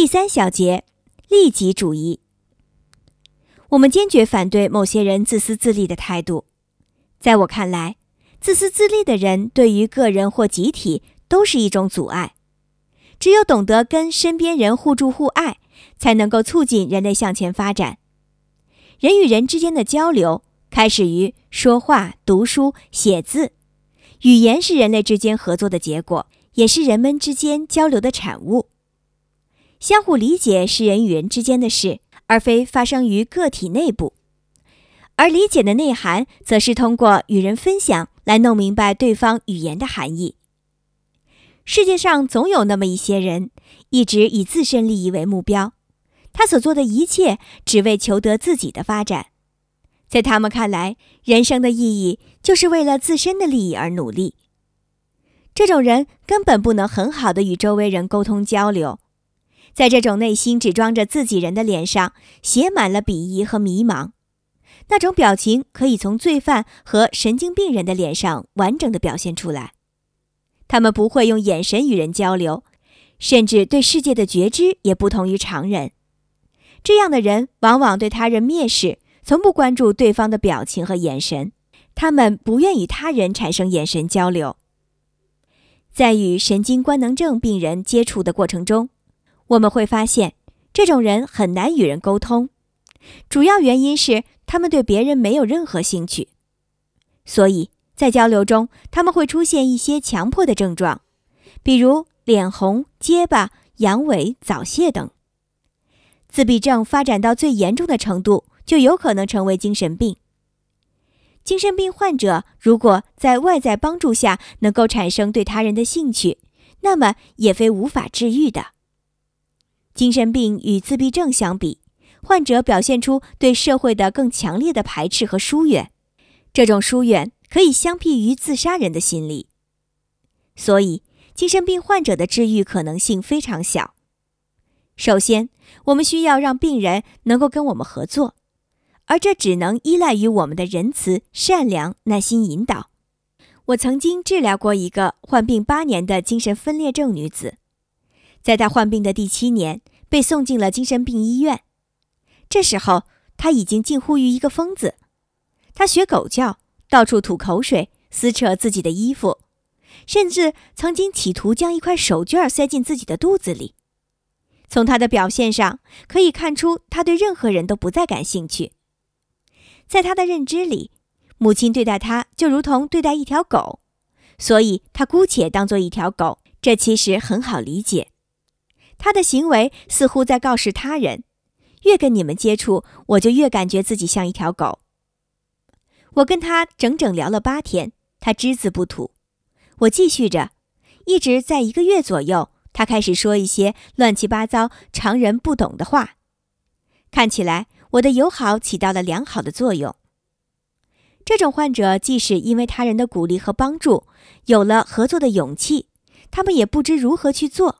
第三小节，利己主义。我们坚决反对某些人自私自利的态度。在我看来，自私自利的人对于个人或集体都是一种阻碍。只有懂得跟身边人互助互爱，才能够促进人类向前发展。人与人之间的交流开始于说话、读书、写字。语言是人类之间合作的结果，也是人们之间交流的产物。相互理解是人与人之间的事，而非发生于个体内部。而理解的内涵，则是通过与人分享来弄明白对方语言的含义。世界上总有那么一些人，一直以自身利益为目标，他所做的一切只为求得自己的发展。在他们看来，人生的意义就是为了自身的利益而努力。这种人根本不能很好的与周围人沟通交流。在这种内心只装着自己人的脸上，写满了鄙夷和迷茫。那种表情可以从罪犯和神经病人的脸上完整的表现出来。他们不会用眼神与人交流，甚至对世界的觉知也不同于常人。这样的人往往对他人蔑视，从不关注对方的表情和眼神。他们不愿与他人产生眼神交流。在与神经官能症病人接触的过程中，我们会发现，这种人很难与人沟通，主要原因是他们对别人没有任何兴趣，所以在交流中，他们会出现一些强迫的症状，比如脸红、结巴、阳痿、早泄等。自闭症发展到最严重的程度，就有可能成为精神病。精神病患者如果在外在帮助下能够产生对他人的兴趣，那么也非无法治愈的。精神病与自闭症相比，患者表现出对社会的更强烈的排斥和疏远，这种疏远可以相媲于自杀人的心理。所以，精神病患者的治愈可能性非常小。首先，我们需要让病人能够跟我们合作，而这只能依赖于我们的仁慈、善良、耐心引导。我曾经治疗过一个患病八年的精神分裂症女子，在她患病的第七年。被送进了精神病医院，这时候他已经近乎于一个疯子。他学狗叫，到处吐口水，撕扯自己的衣服，甚至曾经企图将一块手绢塞进自己的肚子里。从他的表现上可以看出，他对任何人都不再感兴趣。在他的认知里，母亲对待他就如同对待一条狗，所以他姑且当做一条狗。这其实很好理解。他的行为似乎在告示他人：越跟你们接触，我就越感觉自己像一条狗。我跟他整整聊了八天，他只字不吐。我继续着，一直在一个月左右，他开始说一些乱七八糟、常人不懂的话。看起来我的友好起到了良好的作用。这种患者即使因为他人的鼓励和帮助，有了合作的勇气，他们也不知如何去做。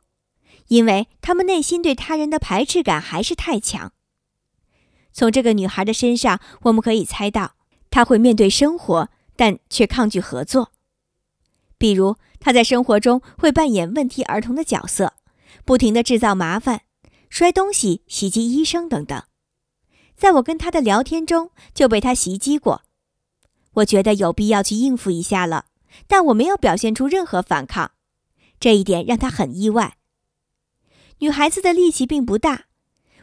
因为他们内心对他人的排斥感还是太强。从这个女孩的身上，我们可以猜到，她会面对生活，但却抗拒合作。比如，她在生活中会扮演问题儿童的角色，不停地制造麻烦，摔东西、袭击医生等等。在我跟她的聊天中，就被她袭击过。我觉得有必要去应付一下了，但我没有表现出任何反抗，这一点让她很意外。女孩子的力气并不大，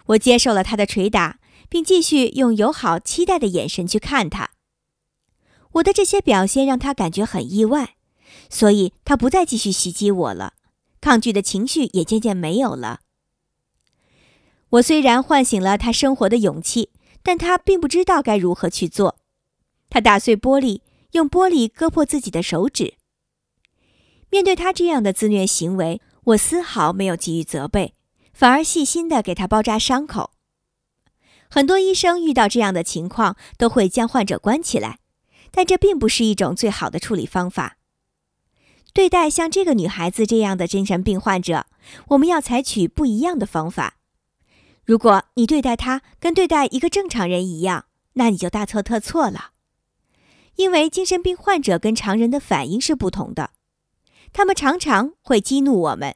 我接受了她的捶打，并继续用友好、期待的眼神去看她。我的这些表现让她感觉很意外，所以她不再继续袭击我了，抗拒的情绪也渐渐没有了。我虽然唤醒了她生活的勇气，但她并不知道该如何去做。她打碎玻璃，用玻璃割破自己的手指。面对她这样的自虐行为。我丝毫没有给予责备，反而细心地给他包扎伤口。很多医生遇到这样的情况都会将患者关起来，但这并不是一种最好的处理方法。对待像这个女孩子这样的精神病患者，我们要采取不一样的方法。如果你对待她跟对待一个正常人一样，那你就大错特错了，因为精神病患者跟常人的反应是不同的。他们常常会激怒我们，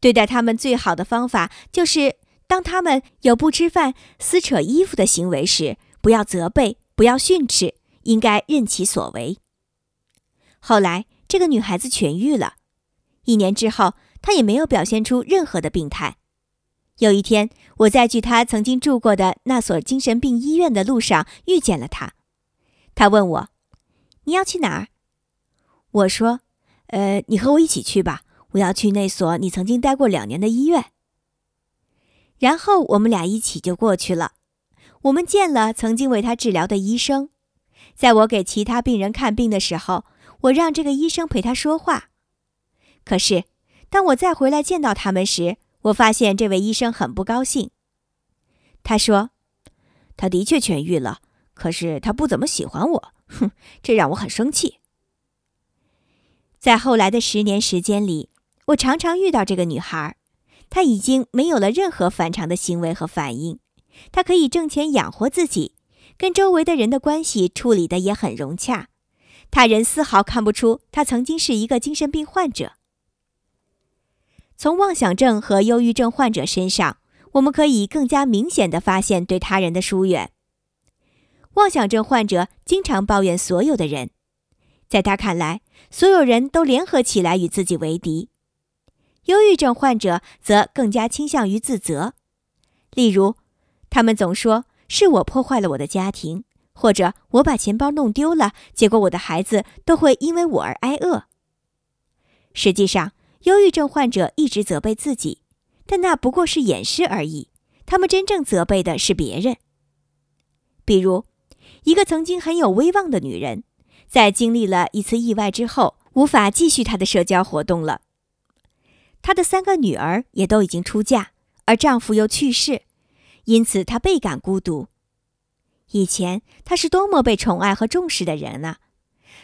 对待他们最好的方法就是，当他们有不吃饭、撕扯衣服的行为时，不要责备，不要训斥，应该任其所为。后来，这个女孩子痊愈了。一年之后，她也没有表现出任何的病态。有一天，我在去她曾经住过的那所精神病医院的路上遇见了她。她问我：“你要去哪儿？”我说：“呃，你和我一起去吧。我要去那所你曾经待过两年的医院。”然后我们俩一起就过去了。我们见了曾经为他治疗的医生。在我给其他病人看病的时候，我让这个医生陪他说话。可是，当我再回来见到他们时，我发现这位医生很不高兴。他说：“他的确痊愈了，可是他不怎么喜欢我。哼，这让我很生气。”在后来的十年时间里，我常常遇到这个女孩。她已经没有了任何反常的行为和反应，她可以挣钱养活自己，跟周围的人的关系处理的也很融洽。他人丝毫看不出她曾经是一个精神病患者。从妄想症和忧郁症患者身上，我们可以更加明显的发现对他人的疏远。妄想症患者经常抱怨所有的人。在他看来，所有人都联合起来与自己为敌。忧郁症患者则更加倾向于自责，例如，他们总说是我破坏了我的家庭，或者我把钱包弄丢了，结果我的孩子都会因为我而挨饿。实际上，忧郁症患者一直责备自己，但那不过是掩饰而已。他们真正责备的是别人。比如，一个曾经很有威望的女人。在经历了一次意外之后，无法继续她的社交活动了。她的三个女儿也都已经出嫁，而丈夫又去世，因此她倍感孤独。以前她是多么被宠爱和重视的人啊！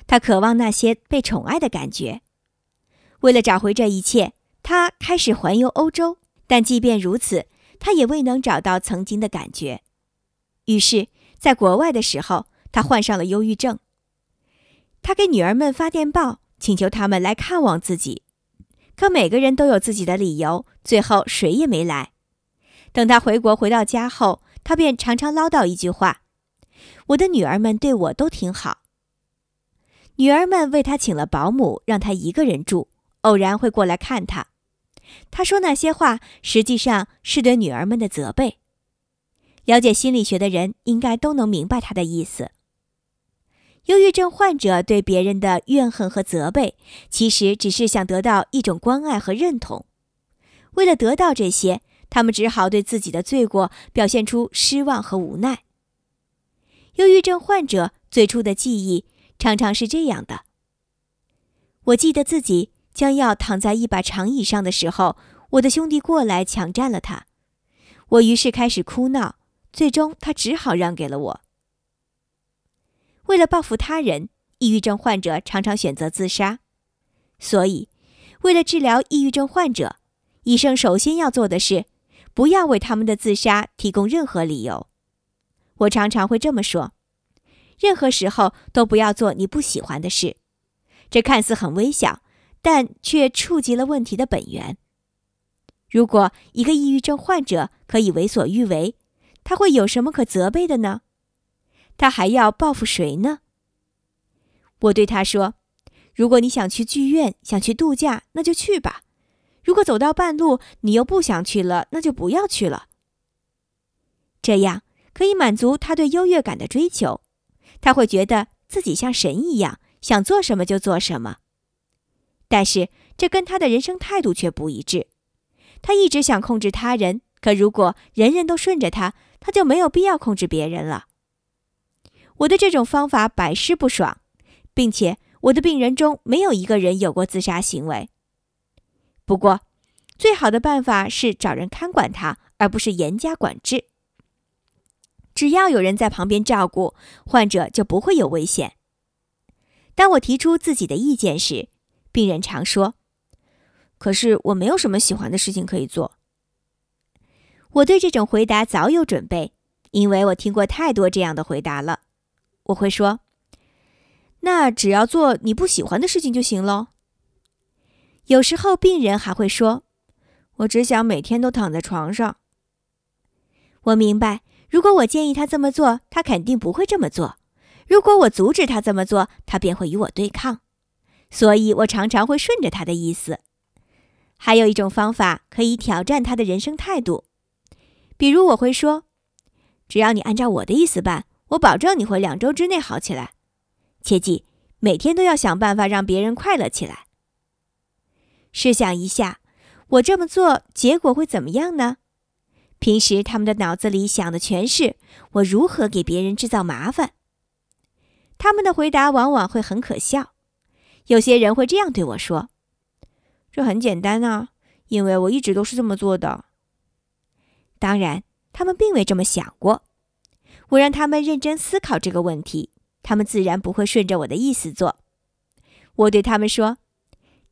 她渴望那些被宠爱的感觉。为了找回这一切，她开始环游欧洲，但即便如此，她也未能找到曾经的感觉。于是，在国外的时候，她患上了忧郁症。他给女儿们发电报，请求他们来看望自己，可每个人都有自己的理由，最后谁也没来。等他回国回到家后，他便常常唠叨一句话：“我的女儿们对我都挺好。”女儿们为他请了保姆，让他一个人住，偶然会过来看他。他说那些话，实际上是对女儿们的责备。了解心理学的人应该都能明白他的意思。忧郁症患者对别人的怨恨和责备，其实只是想得到一种关爱和认同。为了得到这些，他们只好对自己的罪过表现出失望和无奈。忧郁症患者最初的记忆常常是这样的：我记得自己将要躺在一把长椅上的时候，我的兄弟过来抢占了他，我于是开始哭闹，最终他只好让给了我。为了报复他人，抑郁症患者常常选择自杀。所以，为了治疗抑郁症患者，医生首先要做的是，不要为他们的自杀提供任何理由。我常常会这么说：任何时候都不要做你不喜欢的事。这看似很微小，但却触及了问题的本源。如果一个抑郁症患者可以为所欲为，他会有什么可责备的呢？他还要报复谁呢？我对他说：“如果你想去剧院，想去度假，那就去吧。如果走到半路你又不想去了，那就不要去了。这样可以满足他对优越感的追求，他会觉得自己像神一样，想做什么就做什么。但是这跟他的人生态度却不一致。他一直想控制他人，可如果人人都顺着他，他就没有必要控制别人了。”我的这种方法百试不爽，并且我的病人中没有一个人有过自杀行为。不过，最好的办法是找人看管他，而不是严加管制。只要有人在旁边照顾，患者就不会有危险。当我提出自己的意见时，病人常说：“可是我没有什么喜欢的事情可以做。”我对这种回答早有准备，因为我听过太多这样的回答了。我会说：“那只要做你不喜欢的事情就行喽。”有时候病人还会说：“我只想每天都躺在床上。我明白，如果我建议他这么做，他肯定不会这么做；如果我阻止他这么做，他便会与我对抗。所以我常常会顺着他的意思。还有一种方法可以挑战他的人生态度，比如我会说：“只要你按照我的意思办，我保证你会两周之内好起来。切记，每天都要想办法让别人快乐起来。”试想一下，我这么做结果会怎么样呢？平时他们的脑子里想的全是我如何给别人制造麻烦。他们的回答往往会很可笑。有些人会这样对我说：“这很简单啊，因为我一直都是这么做的。”当然，他们并未这么想过。我让他们认真思考这个问题，他们自然不会顺着我的意思做。我对他们说：“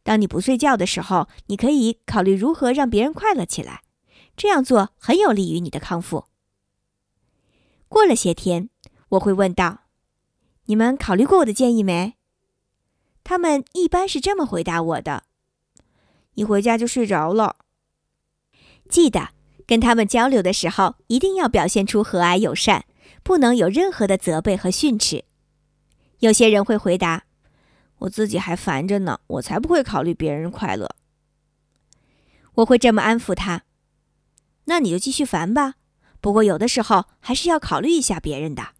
当你不睡觉的时候，你可以考虑如何让别人快乐起来，这样做很有利于你的康复。”过了些天，我会问道：“你们考虑过我的建议没？”他们一般是这么回答我的：“一回家就睡着了。”记得跟他们交流的时候，一定要表现出和蔼友善，不能有任何的责备和训斥。有些人会回答：“我自己还烦着呢，我才不会考虑别人快乐。”我会这么安抚他：“那你就继续烦吧，不过有的时候还是要考虑一下别人的。”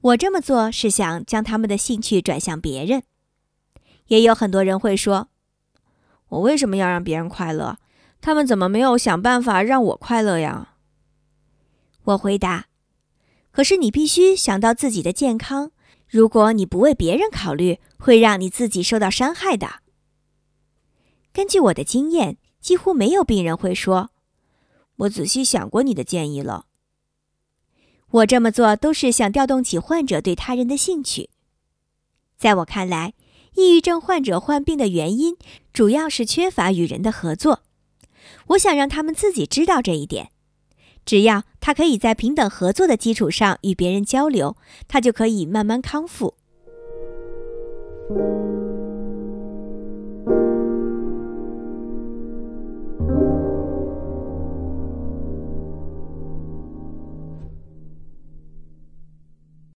我这么做是想将他们的兴趣转向别人。也有很多人会说：“我为什么要让别人快乐？他们怎么没有想办法让我快乐呀？”我回答：“可是你必须想到自己的健康。如果你不为别人考虑，会让你自己受到伤害的。”根据我的经验，几乎没有病人会说：“我仔细想过你的建议了。”我这么做都是想调动起患者对他人的兴趣。在我看来，抑郁症患者患病的原因主要是缺乏与人的合作。我想让他们自己知道这一点。只要他可以在平等合作的基础上与别人交流，他就可以慢慢康复。